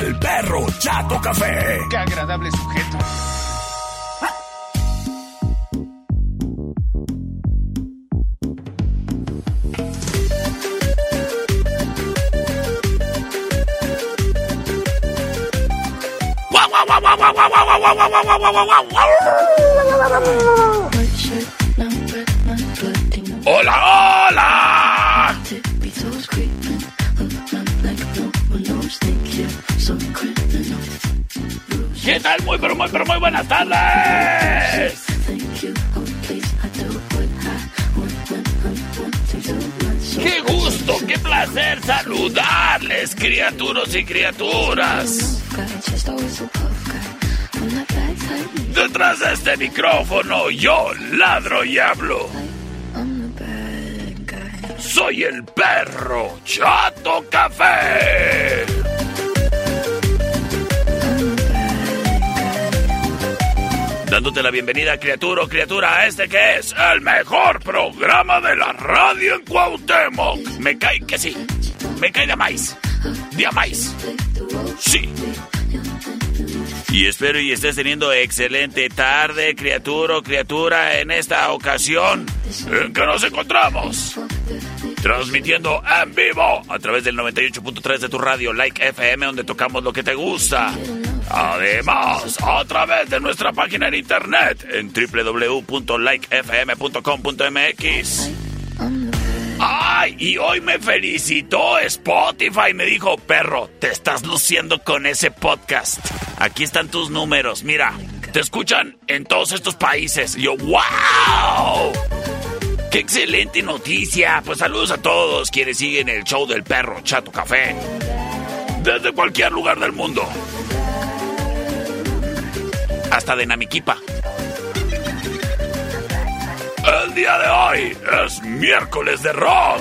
del perro Chato Café. Qué agradable sujeto. ¡Guau, guau, ¿Qué tal? Muy, pero muy, pero muy buenas tardes. ¡Qué gusto, qué placer saludarles, criaturas y criaturas! Detrás de este micrófono yo ladro y hablo. Soy el perro Chato Café. Dándote la bienvenida, criatura o criatura, a este que es el mejor programa de la radio en Cuauhtémoc. Me cae que sí. Me cae de maíz. De maíz. Sí. Y espero y estés teniendo excelente tarde, criatura o criatura, en esta ocasión en que nos encontramos. Transmitiendo en vivo a través del 98.3 de tu radio Like FM, donde tocamos lo que te gusta. Además, a través de nuestra página en internet en www.likefm.com.mx. ¡Ay! Y hoy me felicitó Spotify. Me dijo, perro, te estás luciendo con ese podcast. Aquí están tus números. Mira, te escuchan en todos estos países. Yo, ¡wow! ¡Qué excelente noticia! Pues saludos a todos quienes siguen el show del perro Chato Café. Desde cualquier lugar del mundo. Hasta de Namiquipa. El día de hoy es miércoles de rock.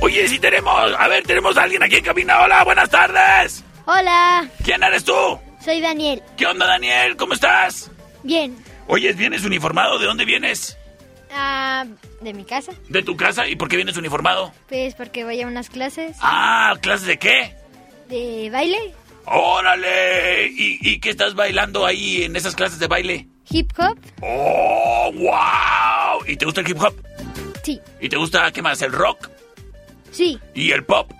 Oye, si tenemos, a ver, tenemos a alguien aquí en cabina. Hola, buenas tardes. Hola, ¿Quién eres tú? soy Daniel. ¿Qué onda, Daniel? ¿Cómo estás? Bien. Oye, ¿vienes uniformado? ¿De dónde vienes? Ah, ¿De mi casa? ¿De tu casa? ¿Y por qué vienes uniformado? Pues porque voy a unas clases Ah, ¿clases de qué? de baile, ¡Órale! ¿Y, y qué estás bailando ahí en esas clases de baile? hip hop. ¡Oh, wow! ¿Y te gusta el hip hop? Sí, ¿Y te gusta, qué más, el rock? sí, ¿Y el pop?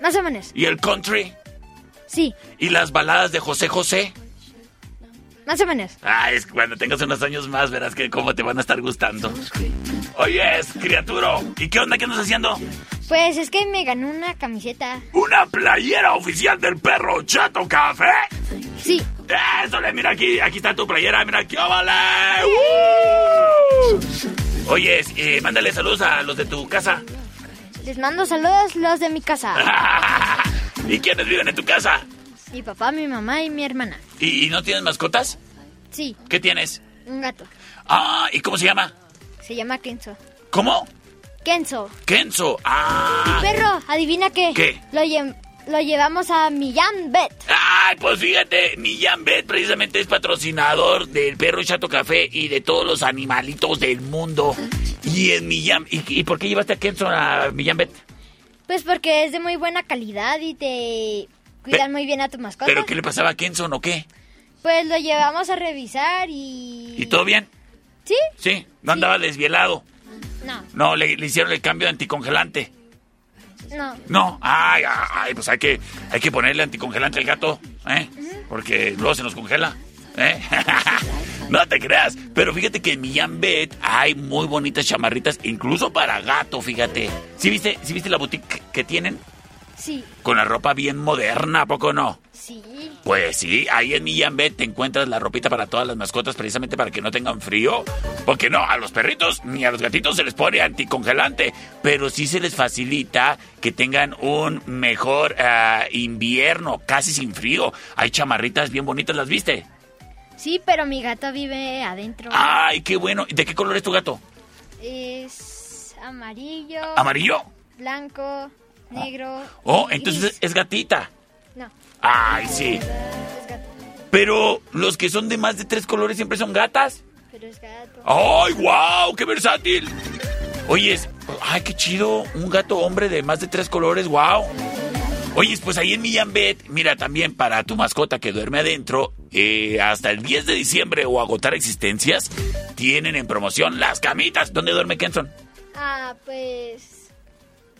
más o menos. ¿Y el country? Sí, ¿Y las baladas de José José? Más o menos. Ah, es que cuando tengas unos años más verás que cómo te van a estar gustando. Oye, es criatura. ¿Y qué onda? ¿Qué andas haciendo? Pues es que me ganó una camiseta. ¿Una playera oficial del perro Chato Café? Sí, Eso, mira aquí, aquí está tu playera, mira aquí, vale. Oye, eh, mándale saludos a los de tu casa. les mando saludos los de mi casa. ¿Y quiénes viven en tu casa? Mi papá, mi mamá y mi hermana. ¿Y, y no tienes mascotas? Sí, ¿Qué tienes? un gato. Ah, ¿y cómo se llama? Se llama Kenzo. ¿Cómo? Kenzo. Kenzo. Ah. Perro, adivina qué. ¿Qué? Lo, lle- lo llevamos a Millán Bet. Ay, pues fíjate, Millán Bet precisamente es patrocinador del perro Chato Café y de todos los animalitos del mundo. Y en Millán... ¿Y, y por qué llevaste a Kenzo a Millán Bet? Pues porque es de muy buena calidad y te cuidan Pe- muy bien a tu mascota. ¿Pero qué le pasaba a Kenzo o qué? Pues lo llevamos a revisar y... ¿Y todo bien? ¿Sí? Sí, no andaba desvielado. No. No, le, le hicieron el cambio de anticongelante. No. No, ay, ay, pues hay que, hay que ponerle anticongelante al gato, ¿eh? Porque luego se nos congela, ¿eh? no te creas, pero fíjate que en Millán Bet hay muy bonitas chamarritas, incluso para gato, fíjate. ¿Sí viste, sí viste la boutique que tienen? Sí. Con la ropa bien moderna, ¿a poco no? Sí. Pues sí, ahí en Millán Bet te encuentras la ropita para todas las mascotas precisamente para que no tengan frío. Porque no, a los perritos ni a los gatitos se les pone anticongelante, pero sí se les facilita que tengan un mejor ah, invierno, casi sin frío. Hay chamarritas bien bonitas, ¿las viste? Sí, pero mi gato vive adentro. Ay, qué bueno. ¿De qué color es tu gato? Es amarillo, ¿Amarillo? blanco, negro. Oh, y entonces es gatita. No, Ay, sí. Pero los que son de más de tres colores siempre son gatas. Pero es gato. ¡Ay, wow! ¡Qué versátil! Oye, ¡ay, qué chido! Un gato hombre de más de tres colores, wow. Oye, pues ahí en Millán Bet, mira, también para tu mascota que duerme adentro, eh, hasta el 10 de diciembre o agotar existencias, tienen en promoción las camitas. ¿Dónde duerme Kenson? Ah, pues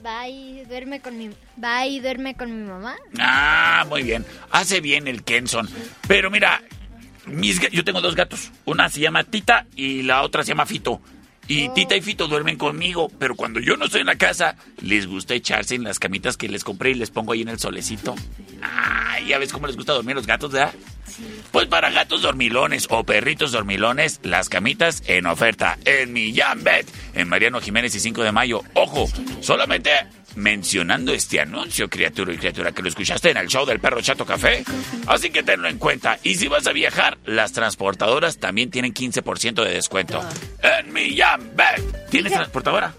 va y duerme con mi va y duerme con mi mamá. Ah, muy bien. Hace bien el Kenson. Pero mira, mis yo tengo dos gatos. Una se llama Tita y la otra se llama Fito. Y Tita y Fito duermen conmigo, pero cuando yo no estoy en la casa, les gusta echarse en las camitas que les compré y les pongo ahí en el solecito. Ah, ya ves cómo les gusta dormir los gatos, ¿verdad? Pues para gatos dormilones o perritos dormilones, las camitas en oferta en mi Bed, en Mariano Jiménez y 5 de mayo. Ojo, solamente mencionando este anuncio, criatura y criatura, que lo escuchaste en el show del perro Chato Café. Así que tenlo en cuenta. Y si vas a viajar, las transportadoras también tienen 15% de descuento. En mi Bed. ¿Tienes transportadora?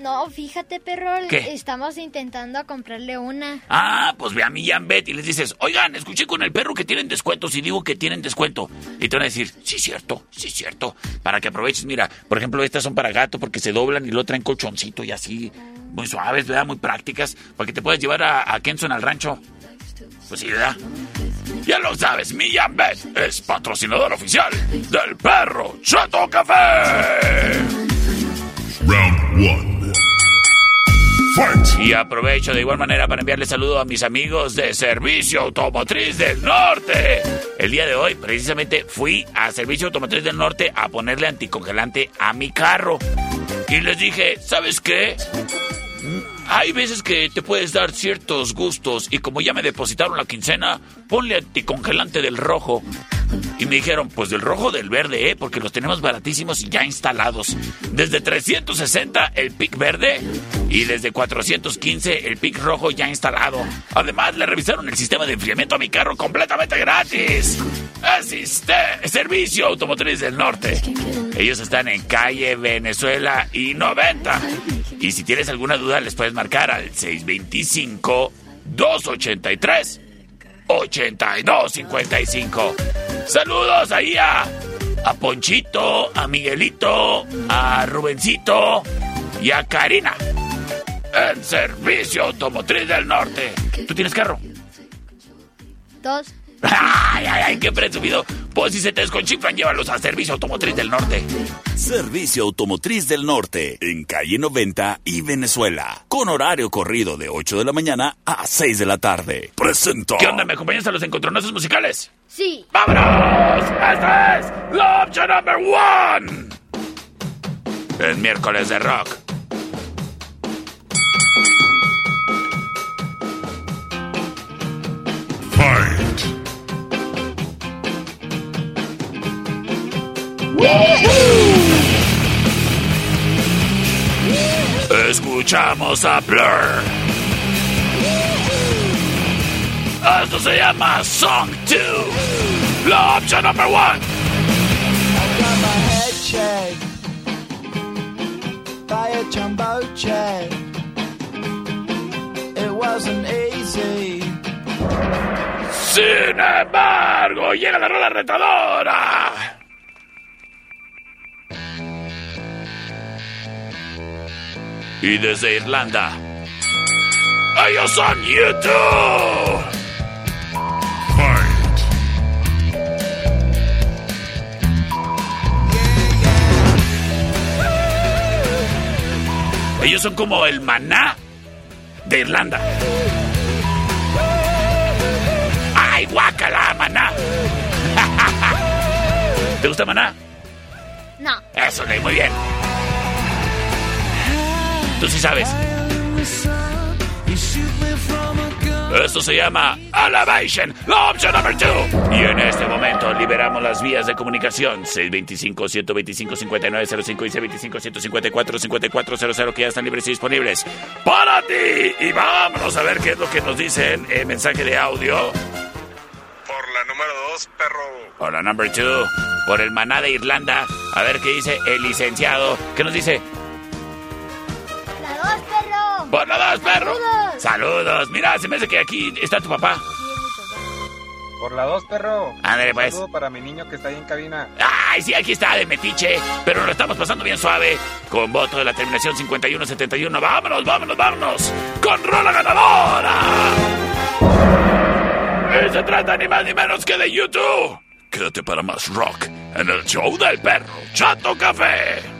No, fíjate, perro, ¿Qué? estamos intentando comprarle una. Ah, pues ve a mi Jambet y les dices, oigan, escuché con el perro que tienen descuentos y digo que tienen descuento. Y te van a decir, sí, cierto, sí, cierto. Para que aproveches, mira, por ejemplo, estas son para gato porque se doblan y lo traen colchoncito y así. Muy suaves, ¿verdad? Muy prácticas, para que te puedas llevar a, a Kenson al rancho. Pues sí, ¿verdad? Ya lo sabes, mi Jambet es patrocinador oficial del perro Chato Café. Round 1. Y aprovecho de igual manera para enviarle saludo a mis amigos de Servicio Automotriz del Norte. El día de hoy, precisamente, fui a Servicio Automotriz del Norte a ponerle anticongelante a mi carro. Y les dije, ¿sabes qué? Hay veces que te puedes dar ciertos gustos y como ya me depositaron la quincena, ponle anticongelante del rojo. Y me dijeron, pues del rojo del verde, ¿eh? Porque los tenemos baratísimos y ya instalados. Desde 360 el pic verde y desde 415 el pic rojo ya instalado. Además, le revisaron el sistema de enfriamiento a mi carro completamente gratis. Asiste, Servicio Automotriz del Norte. Ellos están en calle Venezuela y 90. Y si tienes alguna duda, les puedes marcar al 625 283 8255. Saludos ahí a, a Ponchito, a Miguelito, a Rubencito y a Karina. En Servicio Automotriz del Norte. ¿Tú tienes carro? Dos. ¡Ay, ay, ay! ¡Qué presumido! Pues si se te desconchifran, llévalos a Servicio Automotriz del Norte. Servicio Automotriz del Norte, en calle 90 y Venezuela, con horario corrido de 8 de la mañana a 6 de la tarde. Presento. ¿Qué onda? ¿Me acompañas a los encontronazos musicales? Sí. ¡Vámonos! ¡Esta es la opción number one! Es miércoles de rock. Fight. Escuchamos a Blur. Esto se llama Song 2. La opción number one. got my head checked by a jumbo jet. It wasn't easy. Sin embargo, llega la rola retadora. Y desde Irlanda, ellos son YouTube. Fight. Ellos son como el maná de Irlanda. ¡Ay, guácala, maná! ¿Te gusta maná? No. Eso, muy bien. Tú sí sabes. Esto se llama Elevation, la opción número 2. Y en este momento liberamos las vías de comunicación 625-125-5905 y 625-154-5400 que ya están libres y disponibles para ti. Y vámonos a ver qué es lo que nos dicen en mensaje de audio. Por la número 2, perro. Por la number 2, por el maná de Irlanda. A ver qué dice el licenciado. ¿Qué nos dice? Dos. Por la 2, perro. Saludos. Saludos. Mira, se me hace que aquí está tu papá. Por la 2, perro. Ándale, pues. Saludo para mi niño que está ahí en cabina. Ay, sí, aquí está de metiche, pero lo estamos pasando bien suave. Con voto de la terminación 5171. Vámonos, vámonos, vámonos. Con rola ganadora. Y se trata ni más ni menos que de YouTube. Quédate para más rock en el show del perro Chato Café.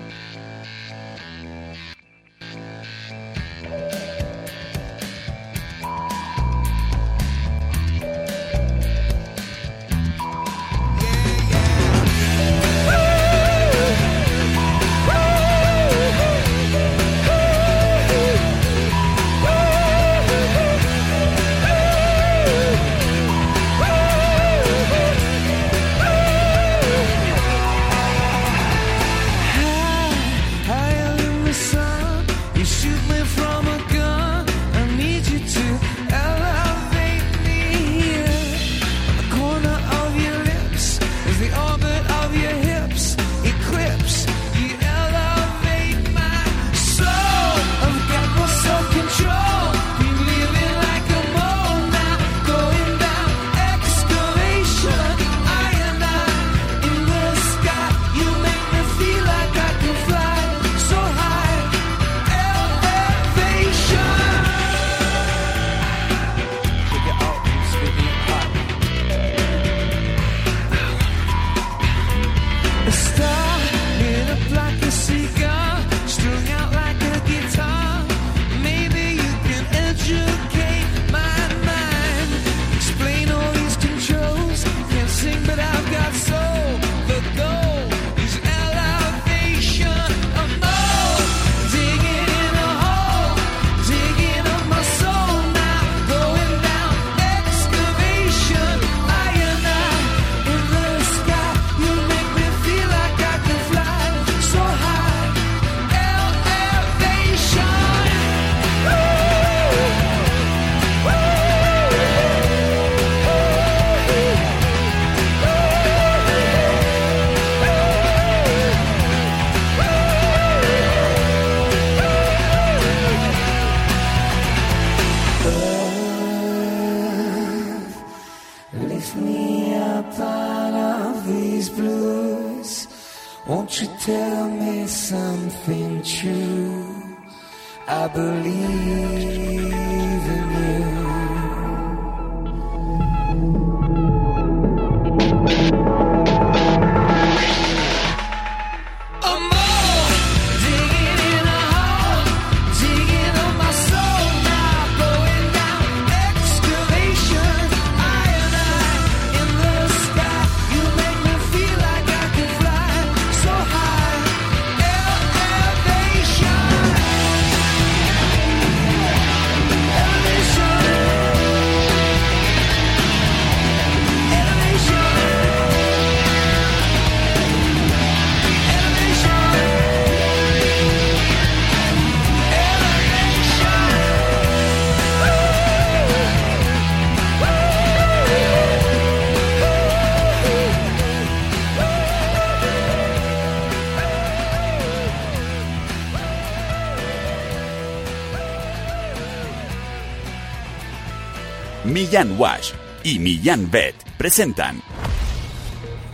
Millán Wash y Millán Vet presentan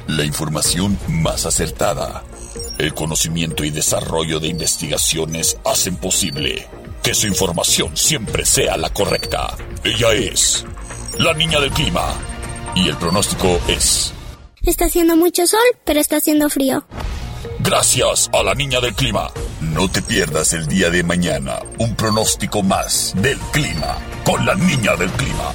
La información más acertada. El conocimiento y desarrollo de investigaciones hacen posible que su información siempre sea la correcta. Ella es la niña del clima. Y el pronóstico es, Está haciendo mucho sol, pero está haciendo frío. gracias a la niña del clima, No te pierdas el día de mañana un pronóstico más del clima con la niña del clima.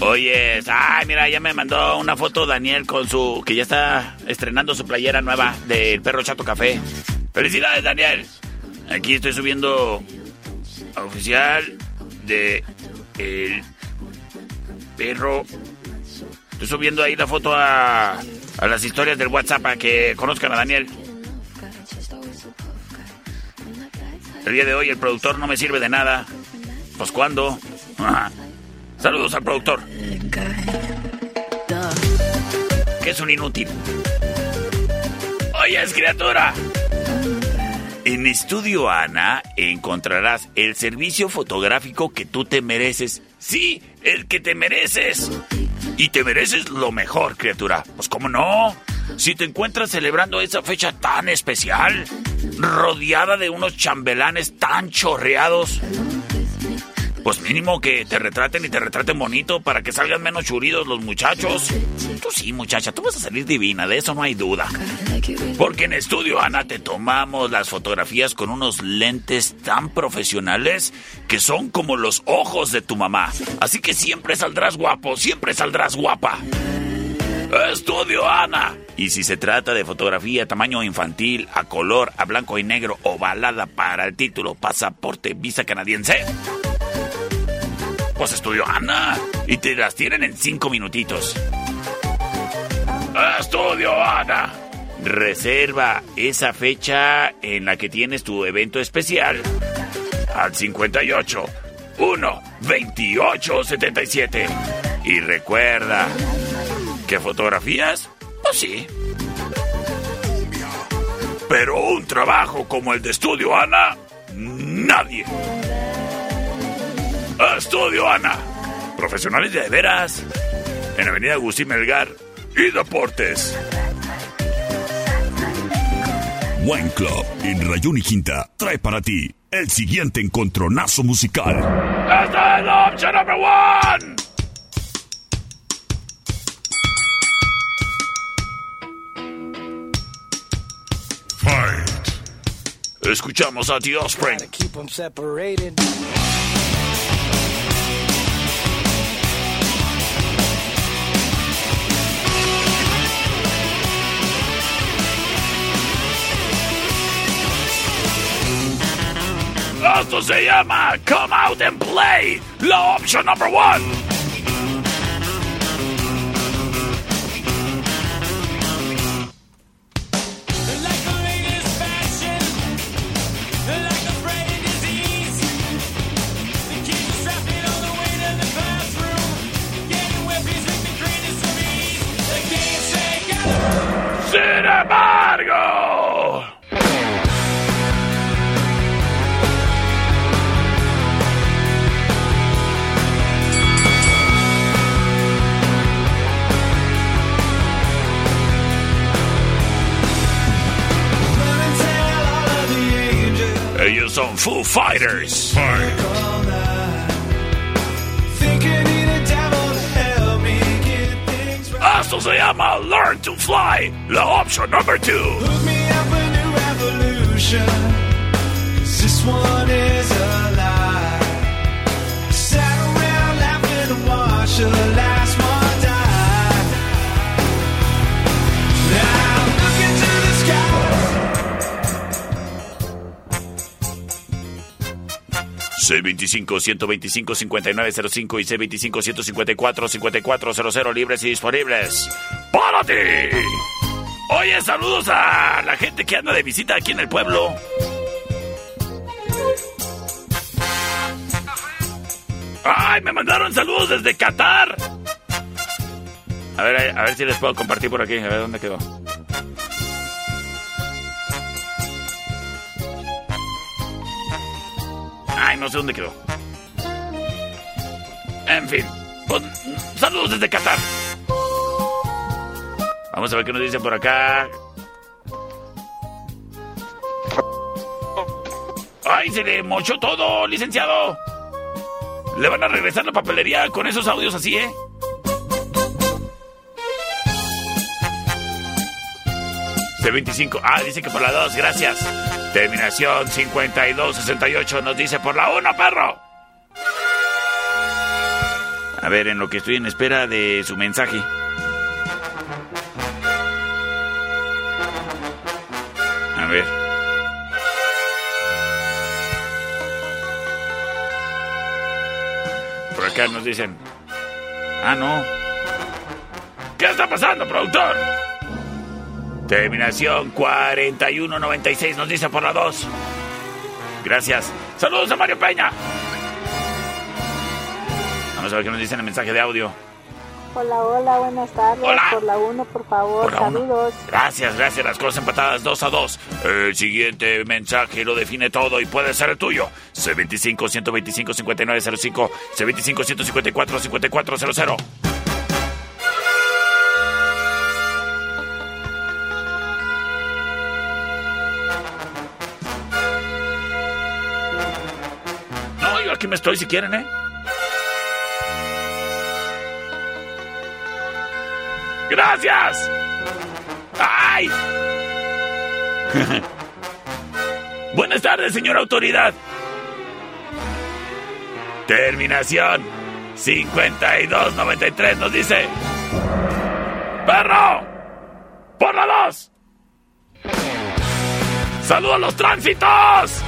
Oye, ay, mira, ya me mandó una foto Daniel con su. que ya está estrenando su playera nueva del perro Chato Café. ¡Felicidades, Daniel! Aquí estoy subiendo oficial de el perro. Estoy subiendo ahí la foto a, a las historias del WhatsApp para que conozcan a Daniel. El día de hoy el productor no me sirve de nada. Pues cuándo. Ajá. Saludos al productor. Que es un inútil. Oye, criatura. En Estudio Ana encontrarás el servicio fotográfico que tú te mereces. Sí, el que te mereces. Y te mereces lo mejor, criatura. Pues cómo no. Si te encuentras celebrando esa fecha tan especial, rodeada de unos chambelanes tan chorreados, pues mínimo que te retraten y te retraten bonito para que salgan menos churidos los muchachos. Tú sí, muchacha, tú vas a salir divina, de eso no hay duda. Porque en Estudio Ana te tomamos las fotografías con unos lentes tan profesionales que son como los ojos de tu mamá. Así que siempre saldrás guapo, siempre saldrás guapa. Estudio Ana. Y si se trata de fotografía tamaño infantil, a color, a blanco y negro, ovalada para el título Pasaporte Visa Canadiense, pues Estudio Ana. Y te las tienen en cinco minutitos. Estudio Ana. Reserva esa fecha en la que tienes tu evento especial al 58 1 28 77. Y recuerda que fotografías, pues sí. Pero un trabajo como el de Estudio Ana, nadie. Estudio Ana. Profesionales de veras. En Avenida Agustín Melgar y Deportes. Wine Club en Rayón y Quinta trae para ti el siguiente encontronazo musical. ¡Esta es la opción number one! Fight! Escuchamos a The Offspring. Esto se llama Come Out and Play, la opción number one. Things right. Esto se llama Learn to Fly, la opción number two. Hook me up a new revolution. 'Cause this one is a lie. Sat around laughing and watched the last 625-125-5905 y C25-154-5400 libres y disponibles. ¡Para ti! Oye, saludos a la gente que anda de visita aquí en el pueblo. ¡Ay, me mandaron saludos desde Qatar! A ver, a ver si les puedo compartir por aquí. A ver dónde quedó. No sé dónde quedó. En fin. pues, saludos desde Qatar. Vamos a ver qué nos dice por acá. ¡Ay, se le mochó todo, licenciado! Le van a regresar la papelería con esos audios así, ¿eh? C25. Ah, dice que por la 2, gracias. Terminación 5268 nos dice por la 1, perro. A ver, en lo que estoy en espera de su mensaje. A ver. Por acá nos dicen. Ah, no. ¿Qué está pasando, productor? Terminación 4196 nos dice por la 2. Gracias. Saludos a Mario Peña. Vamos a ver qué nos dice en el mensaje de audio. Hola, hola, buenas tardes. Hola. Por la 1, por favor, Por la uno. saludos. Gracias, gracias. Las cosas empatadas 2 a 2. El siguiente mensaje lo define todo y puede ser el tuyo. C25 125 aquí me estoy si quieren, ¿eh? ¡Gracias! ¡Ay! Buenas tardes, señora autoridad. Terminación 5293 nos dice... ¡Perro! ¡Por la 2! ¡Saludos a los tránsitos!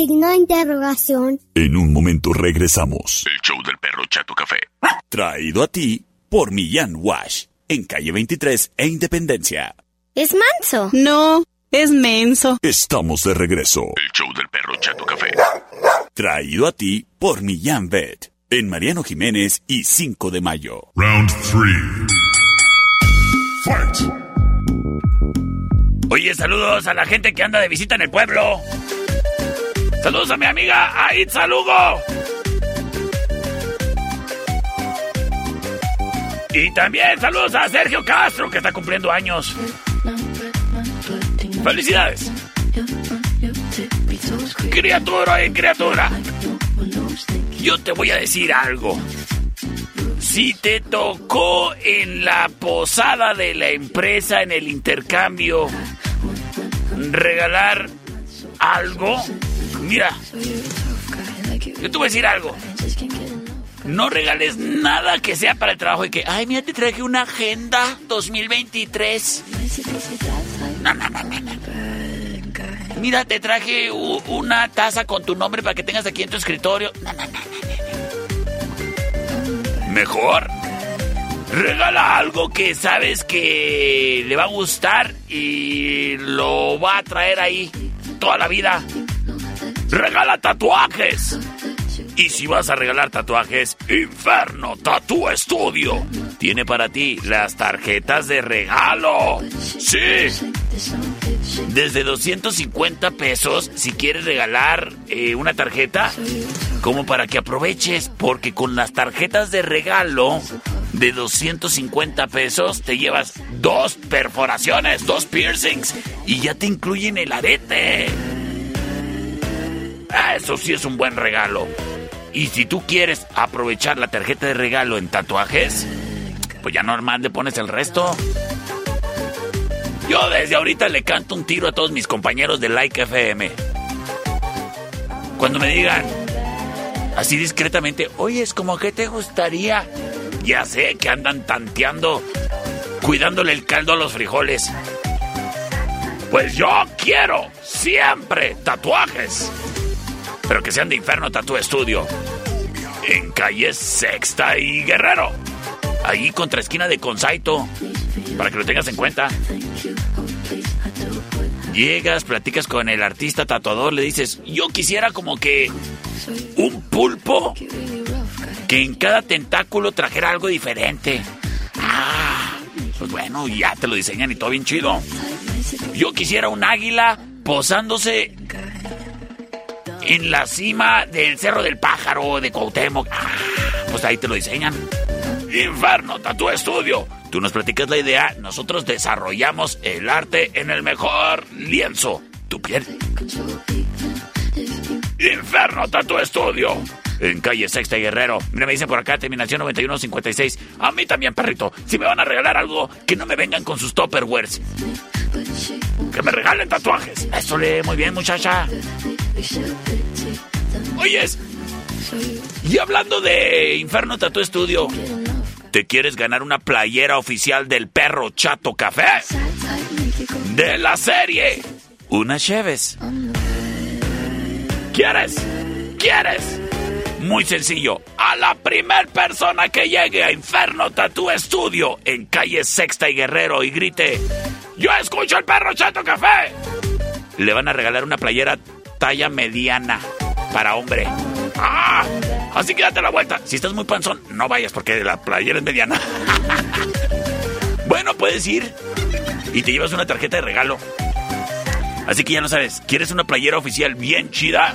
Signo de interrogación? En un momento regresamos. El show del perro Chato Café. Traído a ti por Millán Wash. En calle 23 e Independencia. ¿Es manso? No, es menso. Estamos de regreso. El show del perro Chato Café. Traído a ti por Millán Vet. En Mariano Jiménez y 5 de mayo. Round 3. Fight. Oye, saludos a la gente que anda de visita en el pueblo. Saludos a mi amiga Aitza Lugo. Y también saludos a Sergio Castro, que está cumpliendo años. ¡Felicidades! Criatura y criatura. Yo te voy a decir algo. Si te tocó en la posada de la empresa, en el intercambio, regalar algo, mira, yo te voy a decir algo. No regales nada que sea para el trabajo y que, ay, mira, te traje una agenda 2023. No, no, no, no, no. Mira, te traje una taza con tu nombre para que tengas aquí en tu escritorio. Mejor. Regala algo que sabes que le va a gustar y lo va a traer ahí toda la vida. Regala tatuajes. Y si vas a regalar tatuajes, Inferno Tattoo Studio tiene para ti las tarjetas de regalo. Sí. Desde 250 pesos si quieres regalar eh, una tarjeta, como para que aproveches, porque con las tarjetas de regalo de 250 pesos te llevas dos perforaciones, dos piercings y ya te incluyen el arete. Ah, Eso sí es un buen regalo. Y si tú quieres aprovechar la tarjeta de regalo en tatuajes, pues ya normal le pones el resto. Yo desde ahorita le canto un tiro a todos mis compañeros de Like FM. Cuando me digan así discretamente, oye, es como que te gustaría. Ya sé que andan tanteando, cuidándole el caldo a los frijoles. Pues yo quiero siempre tatuajes. Pero que sean de Inferno Tattoo Studio. En calle Sexta y Guerrero. Ahí contra esquina de Consaito. Para que lo tengas en cuenta. Llegas, platicas con el artista tatuador, le dices, yo quisiera como que un pulpo que en cada tentáculo trajera algo diferente. Ah, pues bueno, ya te lo diseñan y todo bien chido. Yo quisiera un águila posándose en la cima del Cerro del Pájaro de Cuauhtémoc. Ah, pues ahí te lo diseñan. Inferno Tattoo Studio. Tú nos platicas la idea, nosotros desarrollamos el arte en el mejor lienzo, tu piel. Inferno Tattoo Studio. En calle Sexta y Guerrero. Mira, me dicen por acá, terminación 9156. A mí también, perrito. Si me van a regalar algo, que no me vengan con sus topperwares. Que me regalen tatuajes. Eso lee muy bien, muchacha. Oyes. Y hablando de Inferno Tattoo Studio, ¿te quieres ganar una playera oficial del perro Chato Café? De la serie. Una Cheves. ¿Quieres? ¿Quieres? Muy sencillo. A la primer persona que llegue a Inferno Tattoo Studio en calle Sexta y Guerrero y grite: ¡Yo escucho el perro Chato Café! Le van a regalar una playera talla mediana para hombre. ¡Ah! Así que date la vuelta. Si estás muy panzón, no vayas porque la playera es mediana. bueno, puedes ir y te llevas una tarjeta de regalo. Así que ya lo sabes, ¿quieres una playera oficial bien chida?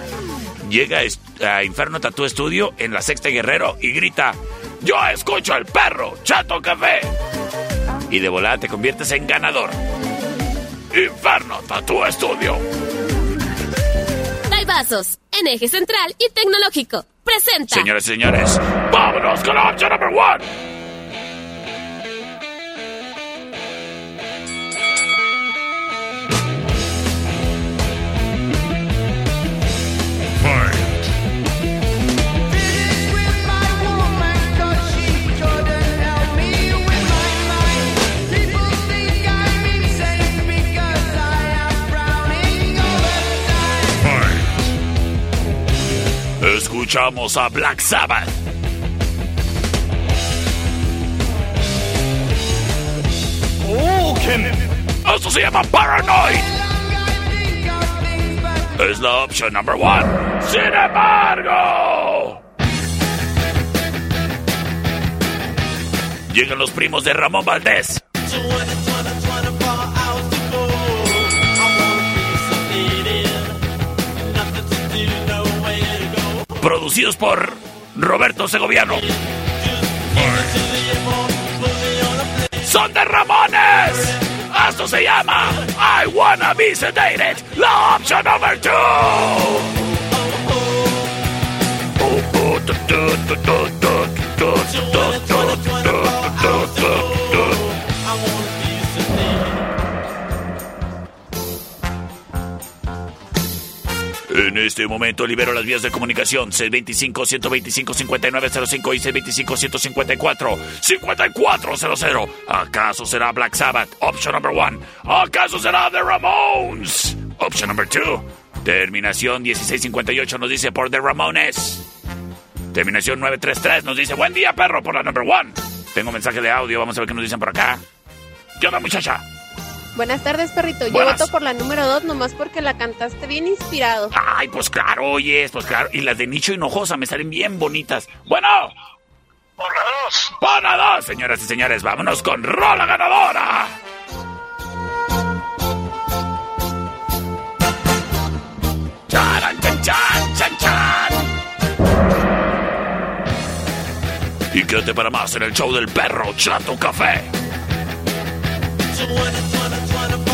Llega a Inferno Tattoo Studio en la Sexta Guerrero y grita: ¡Yo escucho al perro, Chato Café! Y de volada te conviertes en ganador. Inferno Tattoo Studio. Vasos, en eje central y tecnológico. Presenta. Señores y señores, vámonos con la opción number one. Escuchamos a Black Sabbath. ¡Oh, qué... Esto se llama Paranoid. Es la opción number one. Sin embargo... Llegan los primos de Ramón Valdés. Producidos por Roberto Segoviano. Son de Ramones. Esto se llama I Wanna Be Sedated. La opción number two. En este momento libero las vías de comunicación 625-125-5905 y 625-154-5400. ¿Acaso será Black Sabbath? Option number one. ¿Acaso será The Ramones? Option number two. Terminación 1658 nos dice por The Ramones. Terminación 933 nos dice buen día perro por la number one. Tengo mensaje de audio, vamos a ver qué nos dicen por acá. ¿Qué muchacha? Buenas tardes, perrito. Yo Buenas. voto por la número 2 nomás porque la cantaste bien inspirado. Ay, pues claro, oyes, pues claro. Y las de Nicho Hinojosa me salen bien bonitas. Bueno. Por la dos. Por la dos, señoras y señores. Vámonos con Rola Ganadora. Charan, chan, chan, chan, chan. Y quédate para más en el show del perro Chato Café. It's a one, it's one, it's one,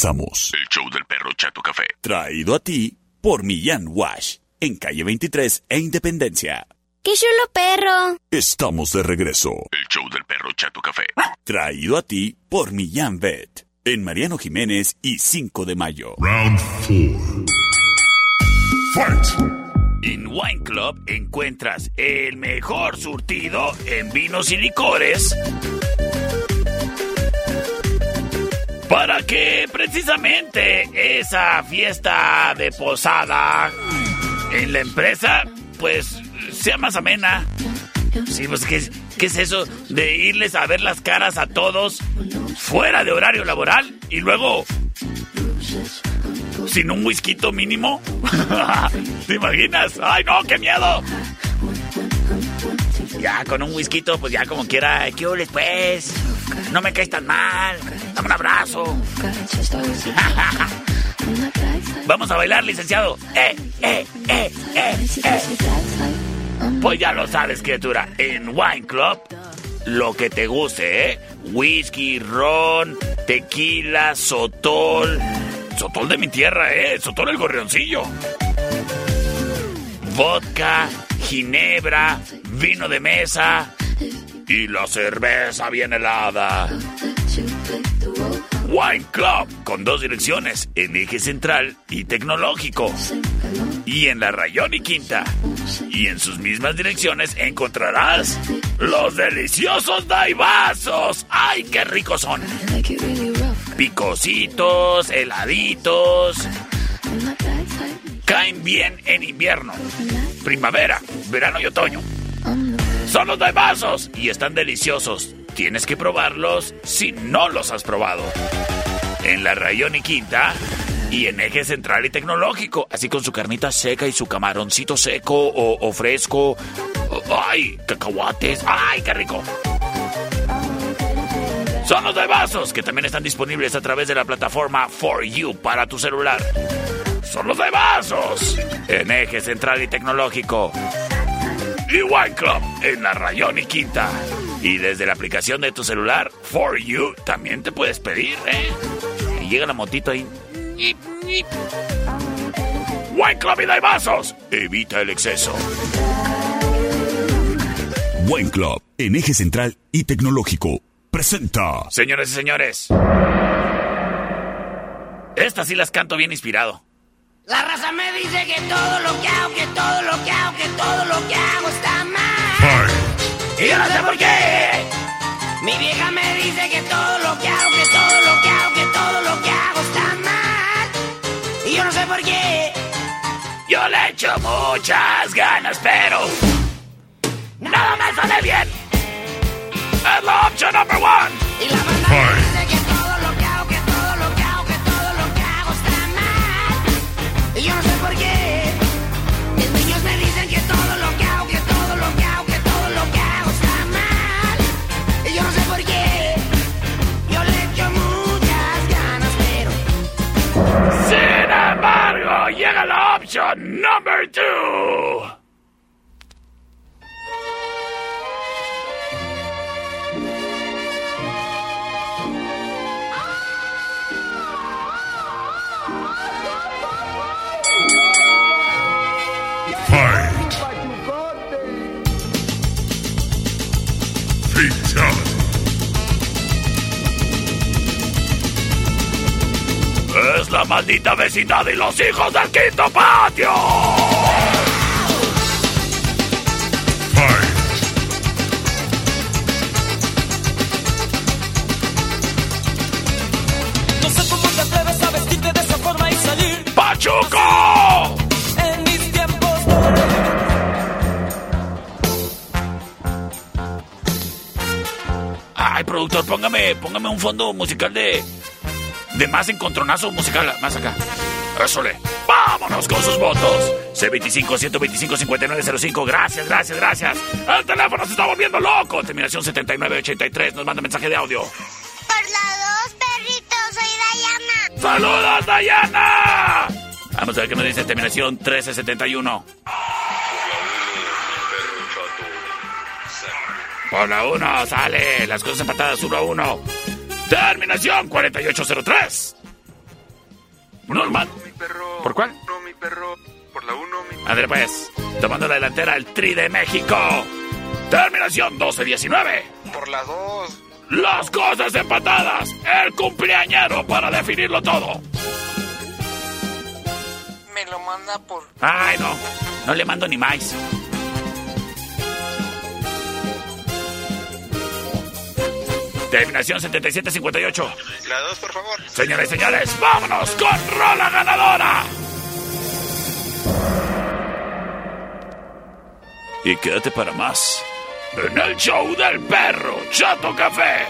regresamos. El show del perro Chato Café. Traído a ti por Millán Wash. En calle 23 e Independencia. ¡Qué chulo perro! Estamos de regreso. El show del perro Chato Café. Traído a ti por Millán Vet. En Mariano Jiménez y 5 de mayo. Round 4. Fight. En Wine Club encuentras el mejor surtido en vinos y licores. Para que precisamente esa fiesta de posada en la empresa, pues sea más amena. Sí, pues ¿Qué es eso de irles a ver las caras a todos fuera de horario laboral y luego sin un whisky mínimo? ¿Te imaginas? ¡Ay, no, qué miedo! Ya con un whisky, pues ya como quiera, ¿qué hules, pues? No me caes tan mal. Dame un abrazo. Vamos a bailar, licenciado. Eh, eh, eh, eh, eh. Pues ya lo sabes, criatura. En Wine Club, lo que te guste, ¿eh? Whisky, ron, tequila, sotol. Sotol de mi tierra, ¿eh? Sotol el gorrioncillo. Vodka, ginebra, vino de mesa y la cerveza bien helada. Wine Club, con dos direcciones, en eje central y tecnológico. Y en la Rayón y Quinta. Y en sus mismas direcciones encontrarás los deliciosos daibazos. ¡Ay, qué ricos son! Picositos, heladitos. Caen bien en invierno, primavera, verano y otoño. Son los daibazos y están deliciosos. Tienes que probarlos si no los has probado. En la Rayón y Quinta y en eje central y tecnológico, así con su carnita seca y su camaroncito seco o, o fresco. ¡Ay, cacahuates! ¡Ay, qué rico! Son los de vasos que también están disponibles a través de la plataforma For You para tu celular. Son los de vasos en eje central y tecnológico. Y Wine Club en la Rayón y Quinta. Y desde la aplicación de tu celular, For You, también te puedes pedir, ¿eh? Y llega la motito ahí. Wine Club y de vasos. Evita el exceso. Wine Club, en eje central y tecnológico, presenta. Señores y señores. Estas sí las canto bien inspirado. La raza me dice que todo lo que hago, que todo lo que hago, que todo lo que hago está mal. Y yo no sé por qué. Mi vieja me dice que todo lo que hago, que todo lo que hago, que todo lo que hago está mal. Y yo no sé por qué. Yo le echo muchas ganas, pero nada me sale bien. Es la opción number one. Y la banda Y yo no sé por qué. Mis niños me dicen que todo lo que hago, que todo lo que hago, que todo lo que hago está mal. Y yo no sé por qué. Yo le echo muchas ganas, pero Sin embargo, llega la opción number two. La maldita vecindad y los hijos del quinto patio. No sé cómo te atreves a vestirte de esa forma y salir. ¡Pachuco! En mis tiempos. Ay, productor, póngame, póngame un fondo musical de. De más encontronazo musical. Más acá. Eso le. ¡Vámonos con sus votos! C25-125-5905. Gracias, gracias, gracias. El teléfono se está volviendo loco. Terminación 7983. Nos manda mensaje de audio. Por la dos, perrito, soy Dayana. ¡Saludos, Dayana! Vamos a ver qué nos dice terminación 1371. Por la 1 sale. Las cosas empatadas 1 a 1. Terminación 4803. Normal. ¿Por cuál? No, mi perro. Por la 1, mi pues. Tomando la delantera el Tri de México. Terminación 1219. Por la 2. Las cosas empatadas. El cumpleañero para definirlo todo. Me lo manda por. Ay, no. No le mando ni más. Terminación 7758. La 2, por favor. Señores y señores, vámonos con Rola Ganadora. Y quédate para más. en el show del perro Chato Café.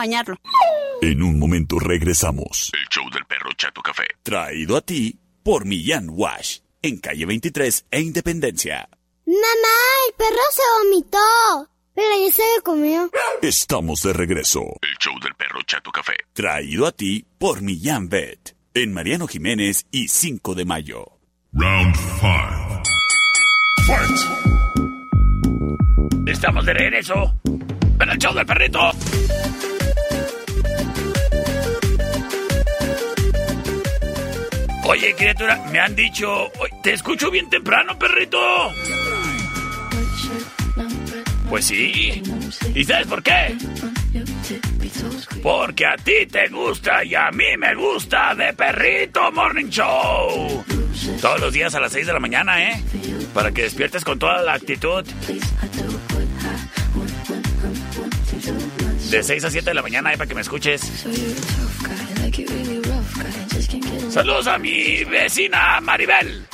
Bañarlo. En un momento regresamos. El show del perro Chato Café. Traído a ti por Millán Wash. En calle 23 e Independencia. Mamá, el perro se vomitó. Pero ya se lo comió. Estamos de regreso. El show del perro Chato Café. Traído a ti por Millán Vet. En Mariano Jiménez y 5 de mayo. Round 5. Fight! Estamos de regreso en el show del perrito. Oye, criatura, me han dicho... "Oye, Te escucho bien temprano, perrito. Pues sí. ¿Y sabes por qué? Porque a ti te gusta y a mí me gusta de Perrito Morning Show. Todos los días a las 6 de la mañana, ¿eh? Para que despiertes con toda la actitud. De 6 a 7 de la mañana, ¿eh? Para que me escuches. Saludos a mi vecina Maribel.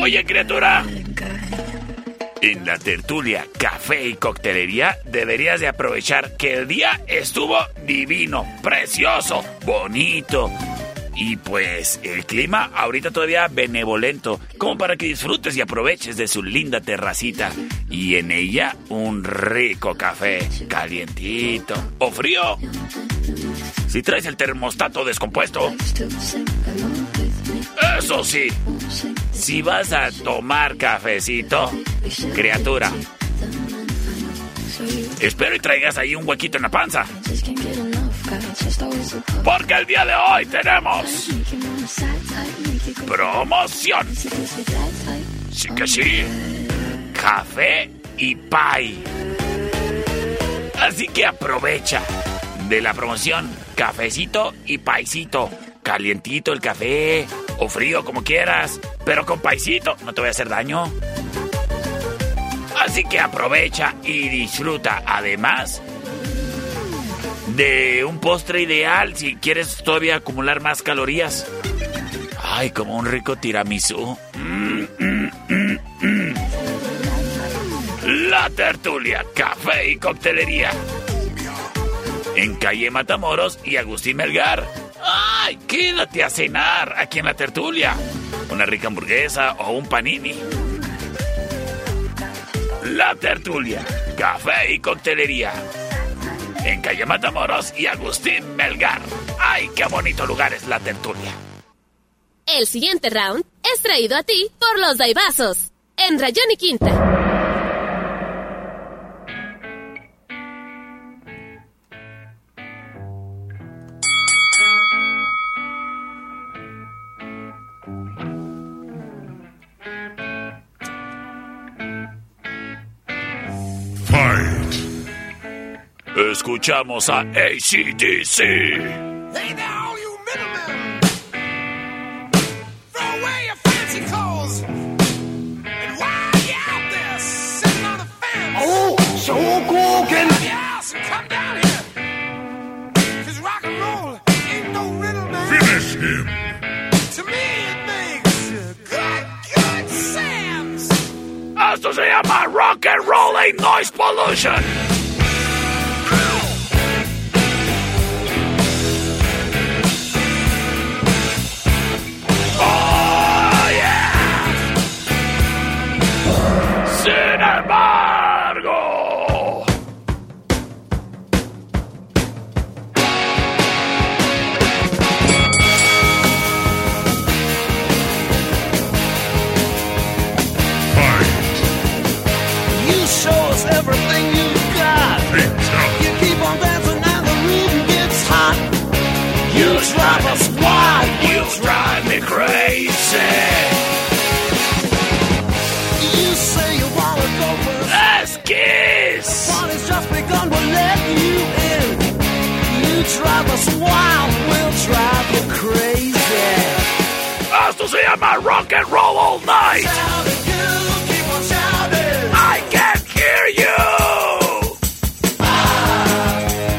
Oye, criatura. En la tertulia, café y coctelería deberías de aprovechar que el día estuvo divino, precioso, bonito. Y pues el clima ahorita todavía benevolento, como para que disfrutes y aproveches de su linda terracita. Y en ella un rico café, calientito o frío. Si traes el termostato descompuesto. Eso sí, si vas a tomar cafecito, criatura, Espero y traigas ahí un huequito en la panza. Porque el día de hoy tenemos promoción. Sí que sí. Café y pay. Así que aprovecha de la promoción cafecito y paisito. Calientito el café o frío como quieras, pero con paisito no te voy a hacer daño. Así que aprovecha y disfruta. Además de un postre ideal si quieres todavía acumular más calorías. Ay, como un rico tiramisú. Mm, mm, mm. La tertulia, café y coctelería. En calle Matamoros y Agustín Melgar. ¡Ay! Quédate a cenar aquí en la tertulia. Una rica hamburguesa o un panini. La tertulia, café y coctelería. En calle Matamoros y Agustín Melgar. ¡Ay, qué bonito lugar es la tertulia! El siguiente round es traído a ti por los Daibazos. En Rayón y Quinta. Escuchamos a ACDC. Hey now, all you middlemen! Throw away your fancy clothes! And while you're out there sitting on the fence... Oh, so cooking! Yeah, so come down here! Cause rock and roll ain't no riddle, man! Finish him. To me, it makes good, good sense! Esto se llama Rock and Roll and Noise Pollution. Drive us wild. We'll drive crazy. Se llama Rock and Roll All Night. Shouting, you keep on shouting. I can't hear you.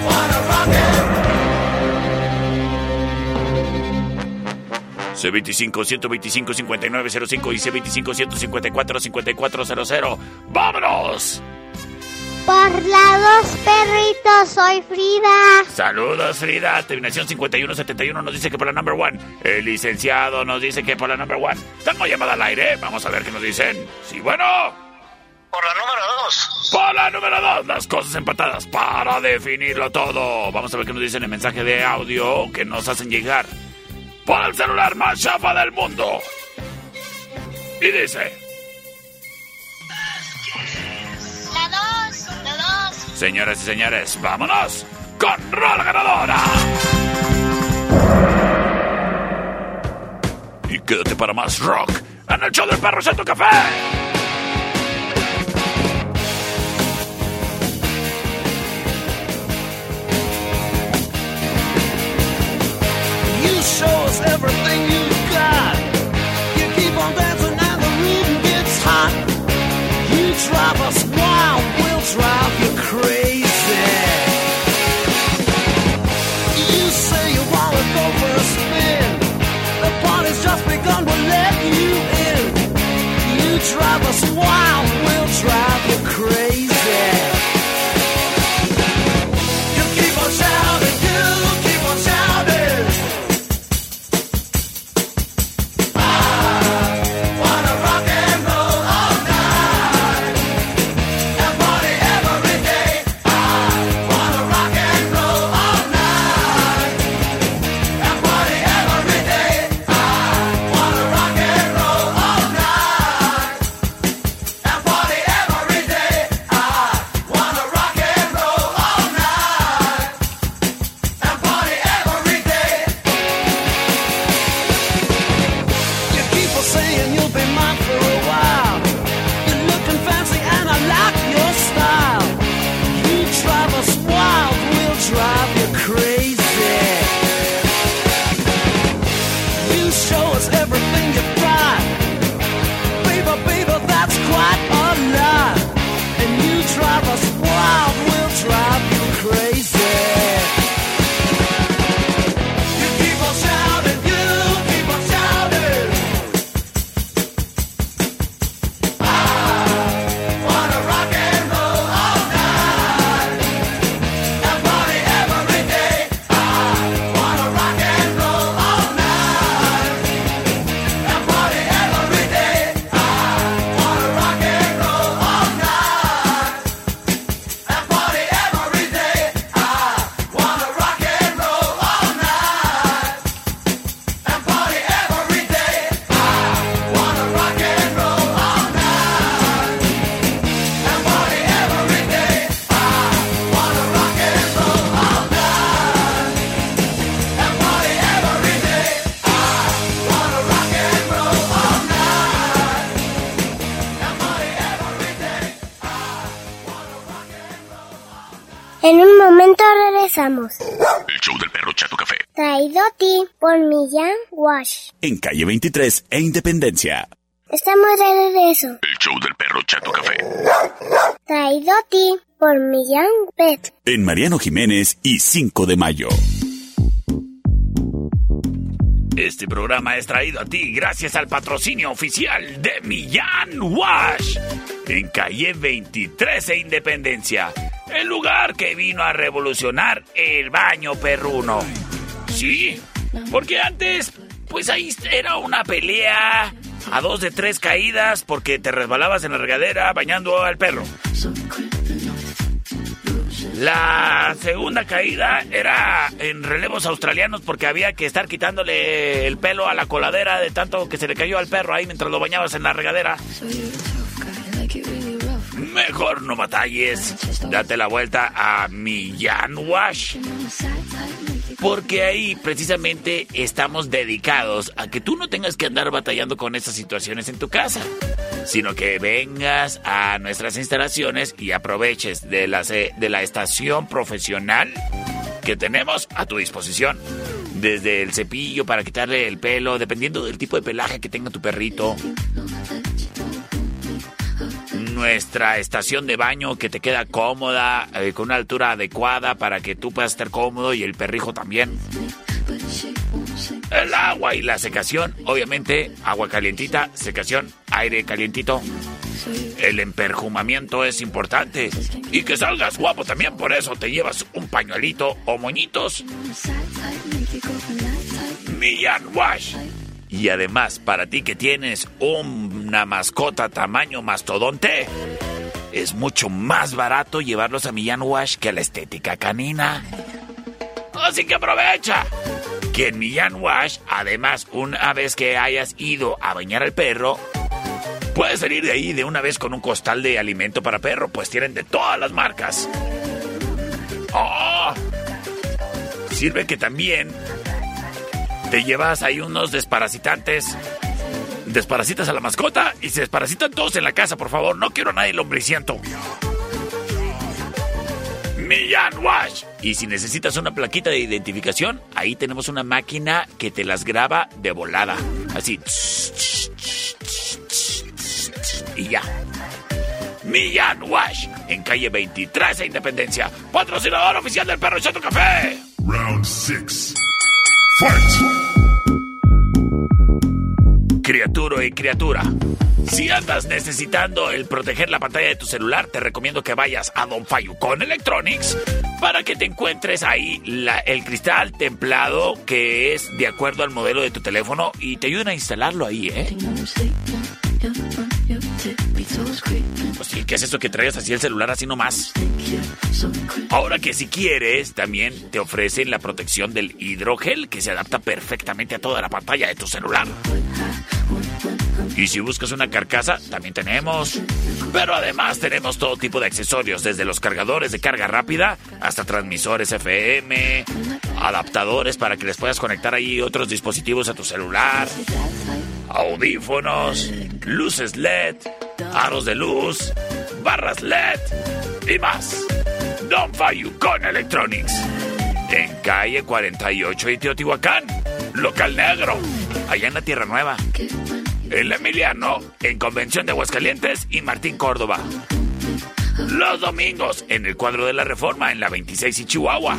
Wanna rock it. C25 125 5905 y C25 154 5400. ¡Vámonos! Por la dos perritos, soy Frida. Saludos, Frida. Terminación 5171 nos dice que por la number one. El licenciado nos dice que por la number one. Tengo llamada al aire. Vamos a ver qué nos dicen. Sí, bueno. Por la número dos. Por la número dos. Las cosas empatadas para definirlo todo. Vamos a ver qué nos dicen en mensaje de audio que nos hacen llegar. Por el celular más chafa del mundo. Y dice... Señoras y señores, vámonos con Rola Ganadora. Y quédate para más rock en el show del perro Santo Café. Drive us wild, Por Millán Wash. En calle 23 e Independencia. Estamos de regreso. El show del perro Chato Café. Traído a ti por Millán Pet. En Mariano Jiménez y 5 de mayo. Este programa es traído a ti gracias al patrocinio oficial de Millán Wash. En calle 23 e Independencia. El lugar que vino a revolucionar el baño perruno. Sí, porque antes, pues ahí era una pelea a dos de tres caídas porque te resbalabas en la regadera bañando al perro. La segunda caída era en relevos australianos porque había que estar quitándole el pelo a la coladera de tanto que se le cayó al perro ahí mientras lo bañabas en la regadera. Mejor no batalles. Date la vuelta a Millán Wash. Porque ahí precisamente estamos dedicados a que tú no tengas que andar batallando con esas situaciones en tu casa, sino que vengas a nuestras instalaciones y aproveches de la, de la estación profesional que tenemos a tu disposición. Desde el cepillo para quitarle el pelo, dependiendo del tipo de pelaje que tenga tu perrito. Nuestra estación de baño que te queda cómoda, eh, con una altura adecuada para que tú puedas estar cómodo y el perrijo también. El agua y la secación, obviamente, agua calientita, secación, aire calientito. El emperjumamiento es importante. Y que salgas guapo también, por eso te llevas un pañuelito o moñitos. Millán Wash. Y además, para ti que tienes una mascota tamaño mastodonte, es mucho más barato llevarlos a Millán Wash que a la estética canina. Así que aprovecha. Que en Millán Wash, además, una vez que hayas ido a bañar al perro, puedes salir de ahí de una vez con un costal de alimento para perro, pues tienen de todas las marcas. ¡Oh! Sirve que también te llevas ahí unos desparasitantes. Desparasitas a la mascota y se desparasitan todos en la casa, por favor. No quiero a nadie lombriciento. Millán Wash. Y si necesitas una plaquita de identificación, ahí tenemos una máquina que te las graba de volada. Así. Y ya. Millán Wash. En calle 23 de Independencia. Patrocinador oficial del Perro Chato Café. Round six. Criatura y criatura. Si andas necesitando el proteger la pantalla de tu celular, te recomiendo que vayas a Don Fayucon Electronics para que te encuentres ahí el cristal templado que es de acuerdo al modelo de tu teléfono y te ayuden a instalarlo ahí, ¿eh? Pues sí, ¿qué es eso que traigas así el celular así nomás? Ahora que si quieres, también te ofrecen la protección del hidrogel que se adapta perfectamente a toda la pantalla de tu celular. Y si buscas una carcasa, también tenemos. Pero además tenemos todo tipo de accesorios, desde los cargadores de carga rápida hasta transmisores FM, adaptadores para que les puedas conectar ahí otros dispositivos a tu celular, audífonos, luces LED, aros de luz, barras LED y más. Don Fayucon Electronics. En calle 48 y Teotihuacán, local negro, allá en la Tierra Nueva. El Emiliano, en Convención de Aguascalientes y Martín Córdoba. Los domingos, en el cuadro de la Reforma, en la 26 y Chihuahua.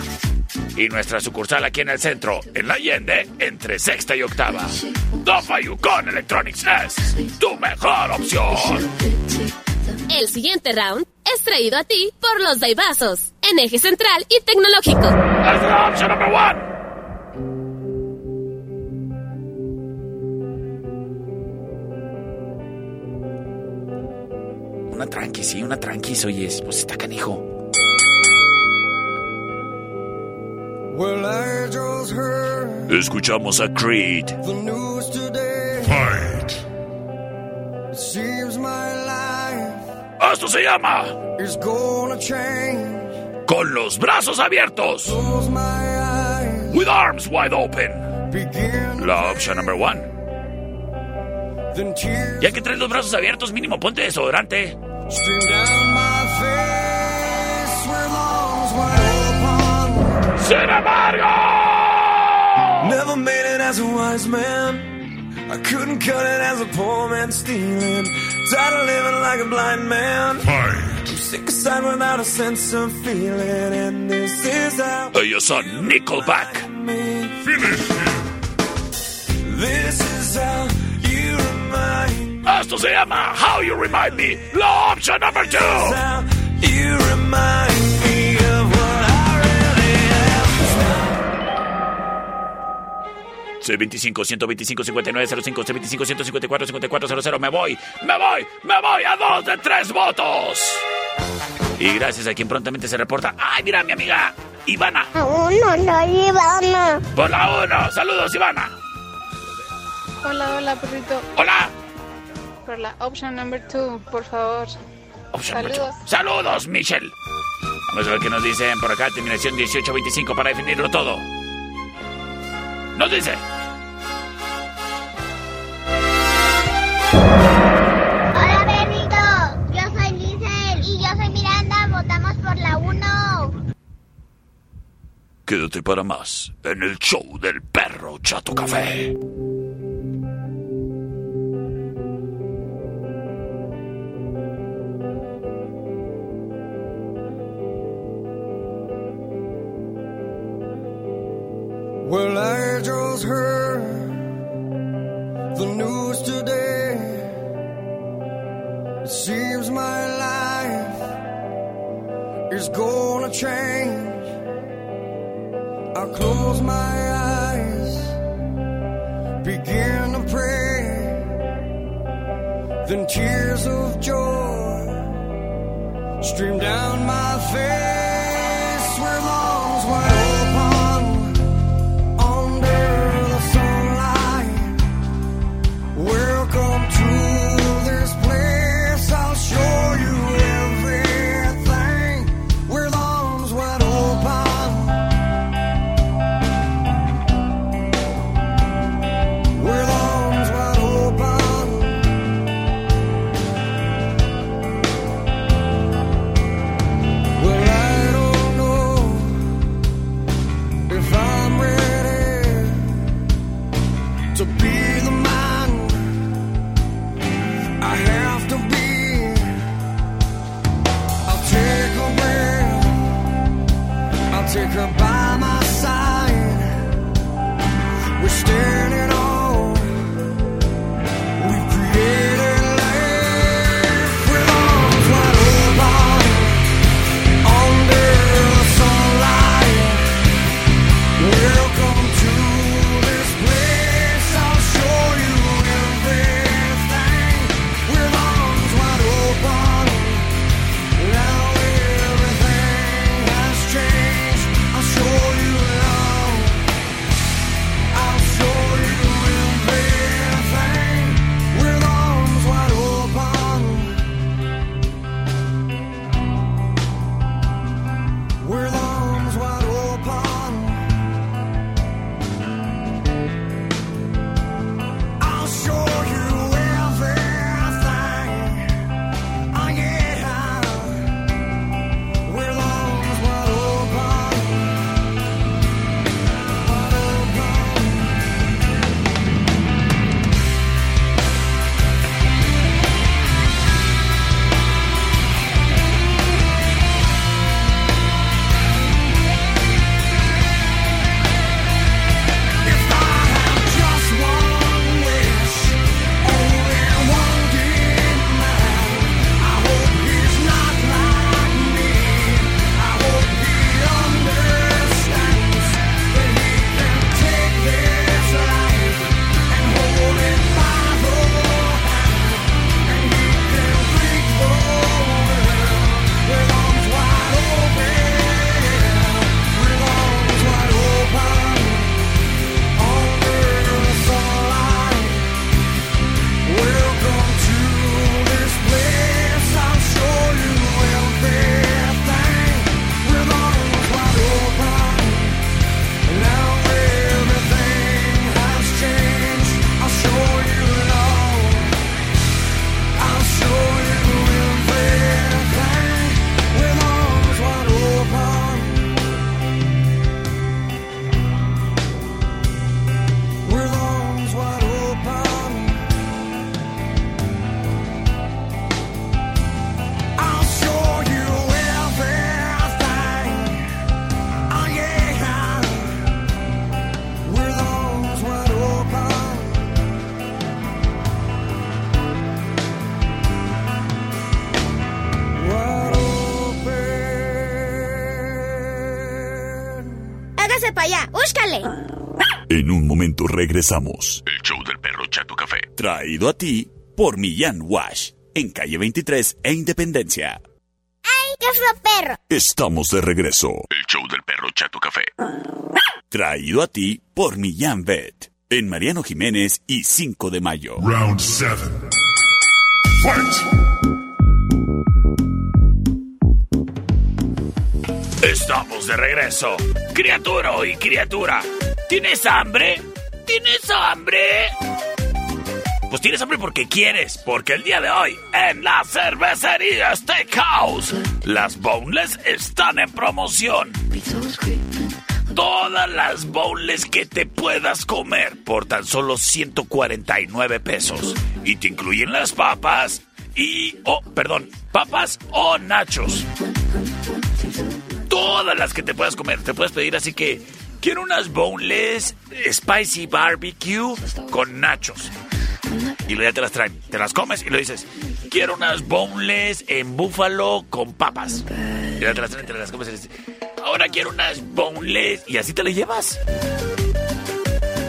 Y nuestra sucursal aquí en el centro, en la Allende, entre sexta y octava. Dofa Yukon Electronics es tu mejor opción. El siguiente round es traído a ti por los Daibazos, en eje central y tecnológico. That's the option number one. Una tranqui, sí, una tranqui, oyes. Pues está canijo. Well, I just heard Escuchamos a Creed. the news today. Fight! It seems my life Esto se llama is gonna change. Con los brazos abiertos. Close my eyes, With arms wide open. begin La opción number one. Ya que traes los brazos abiertos, mínimo ponte desodorante. Stream down my face with arms wide open. Sin embargo. Never made it as a wise man. I couldn't cut it as a poor man stealing. Tired of living like a blind man. I'm sick aside without a sense of feeling. And this is how. Ellos son Nickelback. Finish This is how you remind Esto se llama How You Remind Me. La option number two. how you remind me of what I really am. C25 125 5905 C25 154 5400 Me voy, me voy, me voy a dos de tres votos. Y gracias a quien prontamente se reporta. ¡Ay, mira, mi amiga! Ivana. Uno, no, Ivana. Por la uno. Saludos, Ivana. Hola, hola, perrito. Hola. Por la option number two, por favor. Option Saludos. two. Saludos, Michelle. Vamos a ver qué nos dicen por acá. Terminación 1825 para definirlo todo. Nos dice. Hola, perrito. Yo soy Giselle. Y yo soy Miranda. Votamos por la 1. Quédate para más en el show del perro Chato Café. Just heard the news today. It seems my life is gonna change. I close my eyes, begin to pray. Then tears of joy stream down my face regresamos. El show del perro Chato Café. Traído a ti por Millán Wash. En calle 23 e Independencia. ¡Ay, qué fue perro! Estamos de regreso. El show del perro Chato Café. Traído a ti por Millán Vet. En Mariano Jiménez y 5 de mayo. Round 7. Fight! Estamos de regreso. Criatura y criatura. ¿Tienes hambre? ¿Tienes hambre? Pues tienes hambre porque quieres, porque el día de hoy en la cervecería Steakhouse las boneless están en promoción. Todas las boneless que te puedas comer por tan solo 149 pesos. Y te incluyen las papas y... Oh, perdón, papas o nachos. Todas las que te puedas comer, te puedes pedir así que... Quiero unas boneless spicy barbecue con nachos. Y luego ya te las traen. Te las comes y lo dices. Quiero unas boneless en búfalo con papas. Y luego te las traen, te las comes y dices. Ahora quiero unas boneless. Y así te las llevas.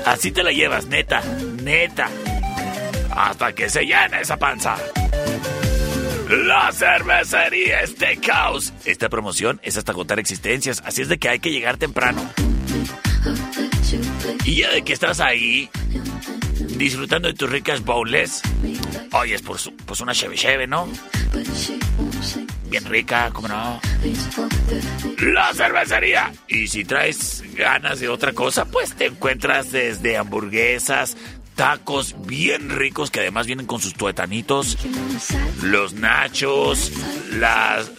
Así te la llevas, neta. Neta. Hasta que se llene esa panza. La cervecería Steakhouse. Esta promoción es hasta agotar existencias, así es de que hay que llegar temprano. Y ya de que estás ahí, disfrutando de tus ricas bowls, oye, es por su- pues una cheve ¿no? Bien rica, ¿cómo no? La cervecería. Y si traes ganas de otra cosa, pues te encuentras desde hamburguesas, tacos bien ricos que además vienen con sus tuetanitos, los nachos, las,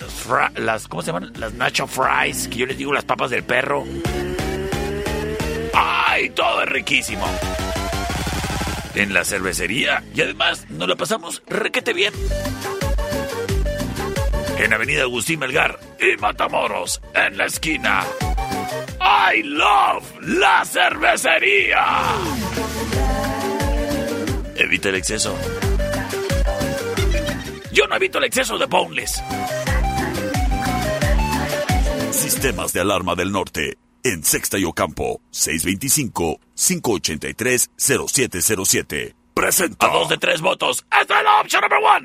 las ¿cómo se llaman? Las nacho fries, que yo les digo las papas del perro. ¡Ay, todo es riquísimo! En la cervecería y además nos la pasamos requete bien. En Avenida Agustín Melgar y Matamoros, en la esquina. I love la cervecería. Evita el exceso. Yo no evito el exceso de boneless. Sistemas de alarma del norte. En Sexta y Ocampo. 625-583-0707. Presenta. A dos de tres votos. Esta es la opción number one.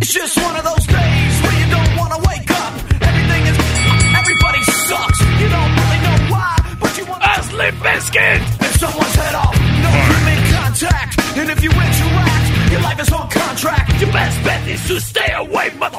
It's just one of those days where you don't want to wake up. Everything is. Everybody sucks. You don't really know why, but you want to. Slim Biscuit! If someone's head off, no human contact. And if you interact, your life is on contract. Your best bet is to stay away, mother.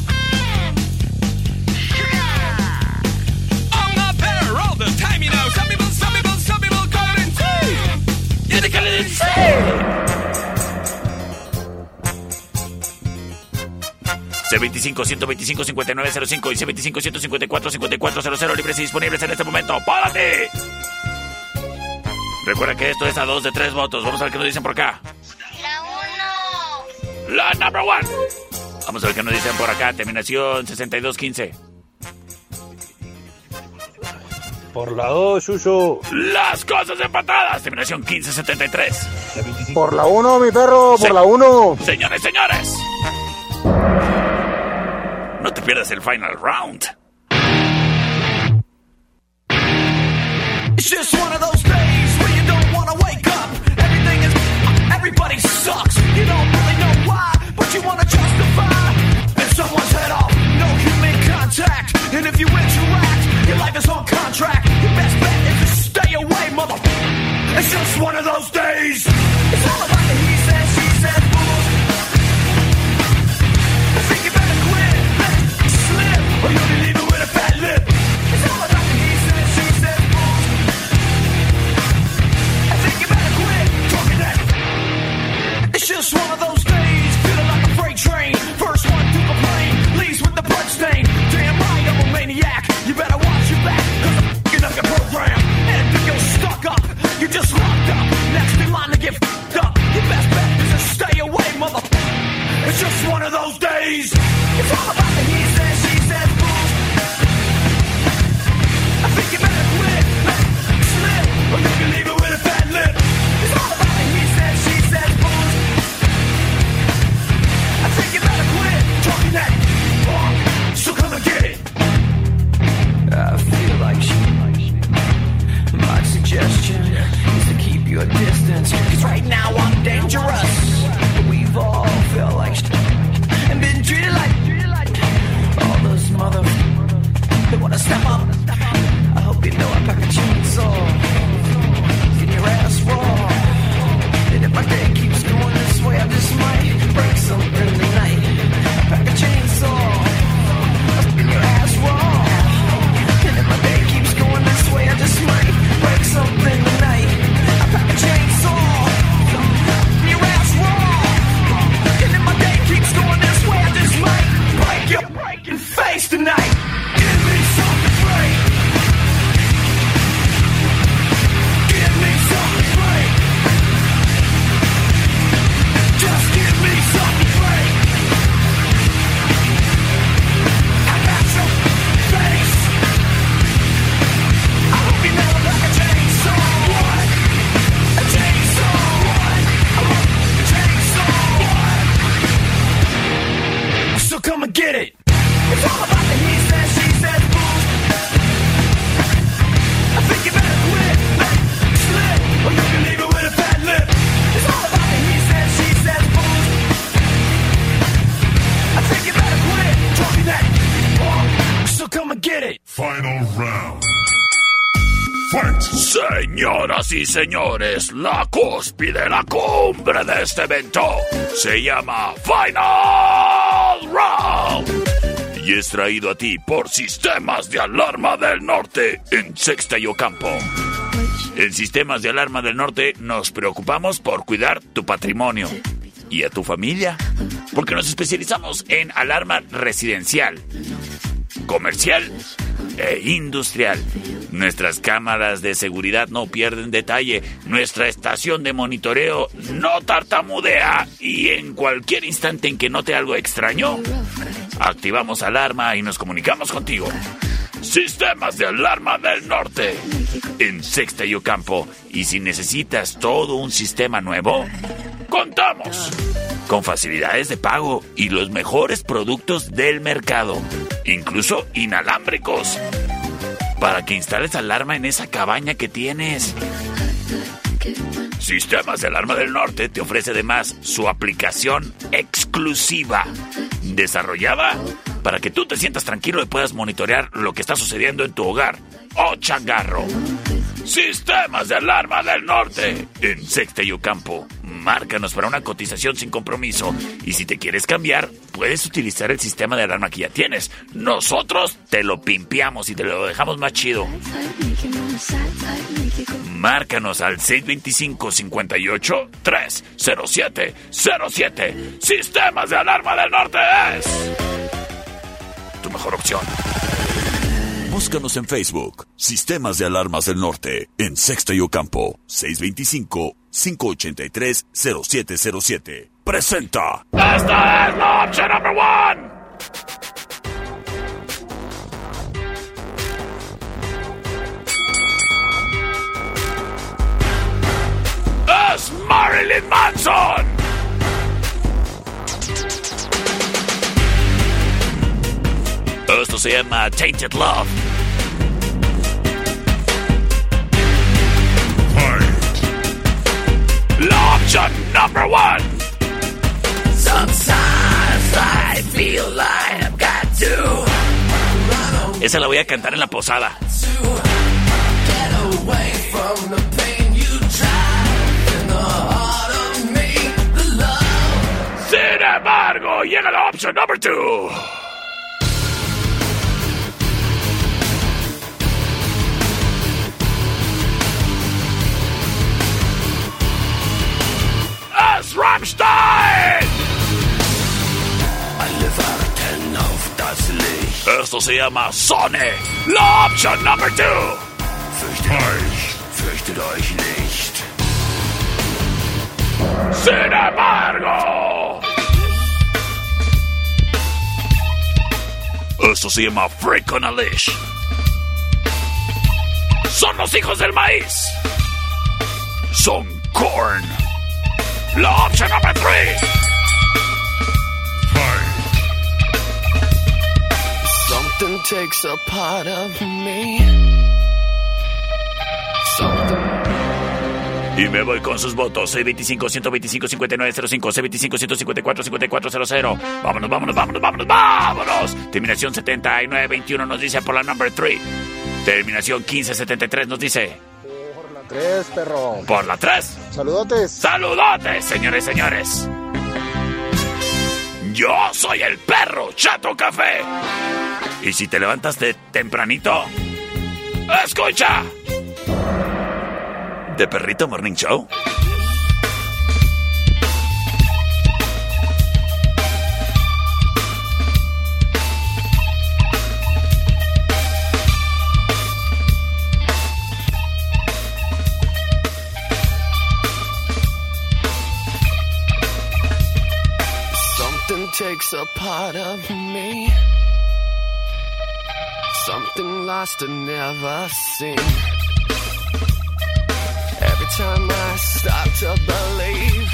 C25-125-5905 y C25-154-5400 libres y disponibles en este momento. ¡Para ti! Recuerda que esto es a dos de tres votos. Vamos a ver qué nos dicen por acá. La uno. La number one. Vamos a ver qué nos dicen por acá. Terminación 6215. Por la 2, Yuyo. Las cosas empatadas. Terminación 1573. Por la 1, mi perro, por Se- la 1. Señores, señores. No te pierdas el final round. It's just one of those days where you don't want to wake up. Everything is. Everybody sucks. You don't really know why, but you want to justify. If someone's head off, no human contact. And if you interact, your life is on contract. Your best bet is to stay away, mother. It's just one of those days. It's all about the he says, she says, rules. I think you better quit, slip, or you'll be leaving with a fat lip. It's all about the he says, she says, rules. I think you better quit talking that. It's just one of those days, like a freight train. First one to complain, leaves with the. Damn right, I'm a maniac. You better watch You just locked up. Next in line to get fucked up. Your best bet is to stay away, mother. It's just one of those days. It's all about the he said, she said boom. I think you better quit, man. Slip, or you can leave it with a fat lip. It's all about the he said, she said boom. I think you better quit talking that. Talk, so come and get it. I feel like she suggestion is to keep your distance. Cause right now I'm dangerous. Y señores, la cúspide, la cumbre de este evento se llama Final Round. Y es traído a ti por Sistemas de Alarma del Norte en Sexta y Ocampo. En Sistemas de Alarma del Norte nos preocupamos por cuidar tu patrimonio y a tu familia, porque nos especializamos en alarma residencial, comercial e industrial. Nuestras cámaras de seguridad no pierden detalle, nuestra estación de monitoreo no tartamudea y en cualquier instante en que note algo extraño, activamos alarma y nos comunicamos contigo. Sistemas de alarma del norte. En Sexta y Ocampo. Y si necesitas todo un sistema nuevo, contamos con facilidades de pago y los mejores productos del mercado, incluso inalámbricos, para que instales alarma en esa cabaña que tienes. Sistemas de Alarma del Norte te ofrece además su aplicación exclusiva, desarrollada para que tú te sientas tranquilo y puedas monitorear lo que está sucediendo en tu hogar o changarro. Sistemas de Alarma del Norte en Sexta y Ocampo. Márcanos para una cotización sin compromiso y si te quieres cambiar, puedes utilizar el sistema de alarma que ya tienes. Nosotros te lo pimpeamos y te lo dejamos más chido. Márcanos al 625 58 30707 Sistemas de Alarma del Norte es mejor opción. Búscanos en Facebook, Sistemas de Alarmas del Norte, en Sexta y Ocampo, 625-583-0707. Presenta. Esta es la opción number one. Es Marilyn Manson. Esto se llama Tainted Love. La opción number one. Sometimes I feel like I've got to. Esa la voy a cantar en la posada. Sin embargo, llega la opción number two. Es Rammstein. Alle warten auf das Licht. Esto se llama Sonne. La opción number two. Fürchtet euch, fürchtet euch nicht. Sin embargo. Esto se llama Freak on a Leash. Son los hijos del maíz. Son Korn. La opción number three. Something takes a part of me. Something. Y me voy con sus votos. C25-125-5905. C25-154-5400. Vámonos, vámonos, vámonos, vámonos, vámonos. Terminación 7921 nos dice por la number 3. Terminación 1573 nos dice Tres, perro. por la 3. Saludotes. Saludotes, señores, señores. Yo soy el perro Chato Café. Y si te levantas de tempranito, escucha. De Perrito Morning Show. Takes a part of me. Something lost and never seen. Every time I start to believe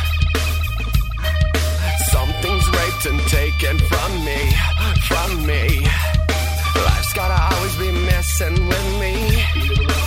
something's raped and taken from me, from me. Life's gotta always be messing with me.